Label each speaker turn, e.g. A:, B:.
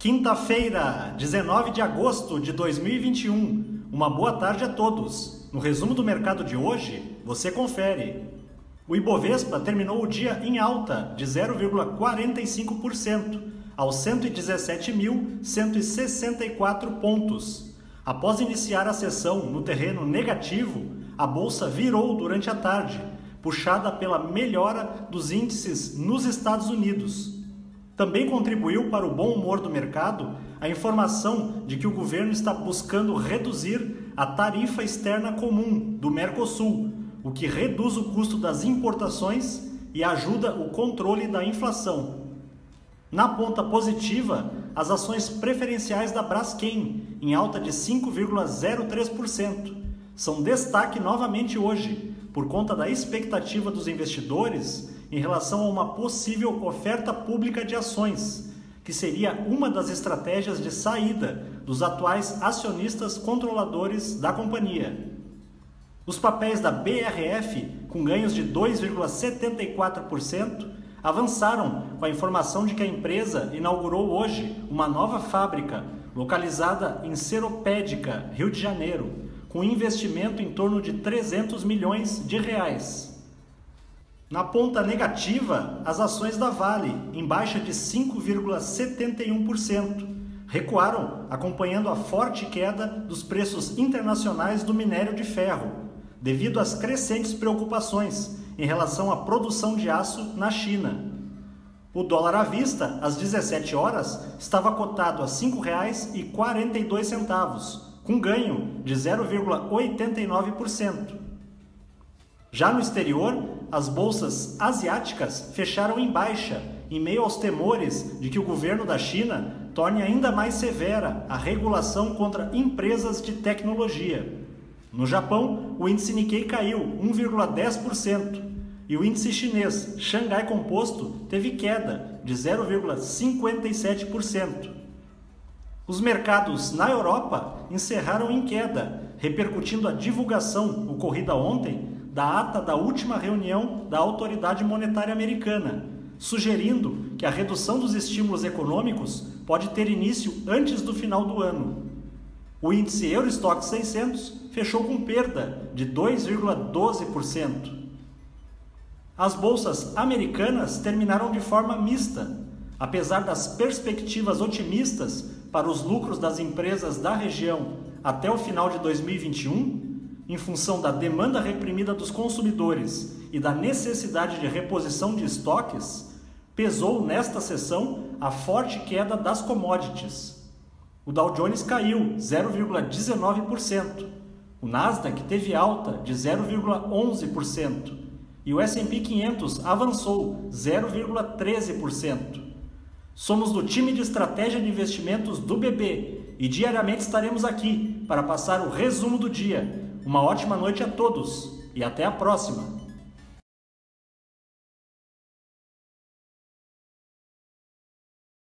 A: Quinta-feira, 19 de agosto de 2021. Uma boa tarde a todos. No resumo do mercado de hoje, você confere. O Ibovespa terminou o dia em alta de 0,45% aos 117.164 pontos. Após iniciar a sessão no terreno negativo, a bolsa virou durante a tarde, puxada pela melhora dos índices nos Estados Unidos. Também contribuiu para o bom humor do mercado a informação de que o governo está buscando reduzir a tarifa externa comum do Mercosul, o que reduz o custo das importações e ajuda o controle da inflação. Na ponta positiva, as ações preferenciais da Braskem, em alta de 5,03%, são destaque novamente hoje, por conta da expectativa dos investidores em relação a uma possível oferta pública de ações, que seria uma das estratégias de saída dos atuais acionistas controladores da companhia. Os papéis da BRF, com ganhos de 2,74%, avançaram com a informação de que a empresa inaugurou hoje uma nova fábrica localizada em Seropédica, Rio de Janeiro, com investimento em torno de 300 milhões de reais. Na ponta negativa, as ações da Vale, em baixa de 5,71%, recuaram, acompanhando a forte queda dos preços internacionais do minério de ferro, devido às crescentes preocupações em relação à produção de aço na China. O dólar à vista, às 17 horas, estava cotado a R$ 5,42, com ganho de 0,89%. Já no exterior, as bolsas asiáticas fecharam em baixa, em meio aos temores de que o governo da China torne ainda mais severa a regulação contra empresas de tecnologia. No Japão, o índice Nikkei caiu 1,10% e o índice chinês Xangai Composto teve queda de 0,57%. Os mercados na Europa encerraram em queda, repercutindo a divulgação ocorrida ontem da ata da última reunião da Autoridade Monetária Americana, sugerindo que a redução dos estímulos econômicos pode ter início antes do final do ano. O índice Eurostock 600 fechou com perda de 2,12%. As bolsas americanas terminaram de forma mista, apesar das perspectivas otimistas para os lucros das empresas da região até o final de 2021 em função da demanda reprimida dos consumidores e da necessidade de reposição de estoques, pesou nesta sessão a forte queda das commodities. O Dow Jones caiu 0,19%, o Nasdaq teve alta de 0,11% e o S&P 500 avançou 0,13%. Somos do time de estratégia de investimentos do BB e diariamente estaremos aqui para passar o resumo do dia uma ótima noite a todos e até a próxima!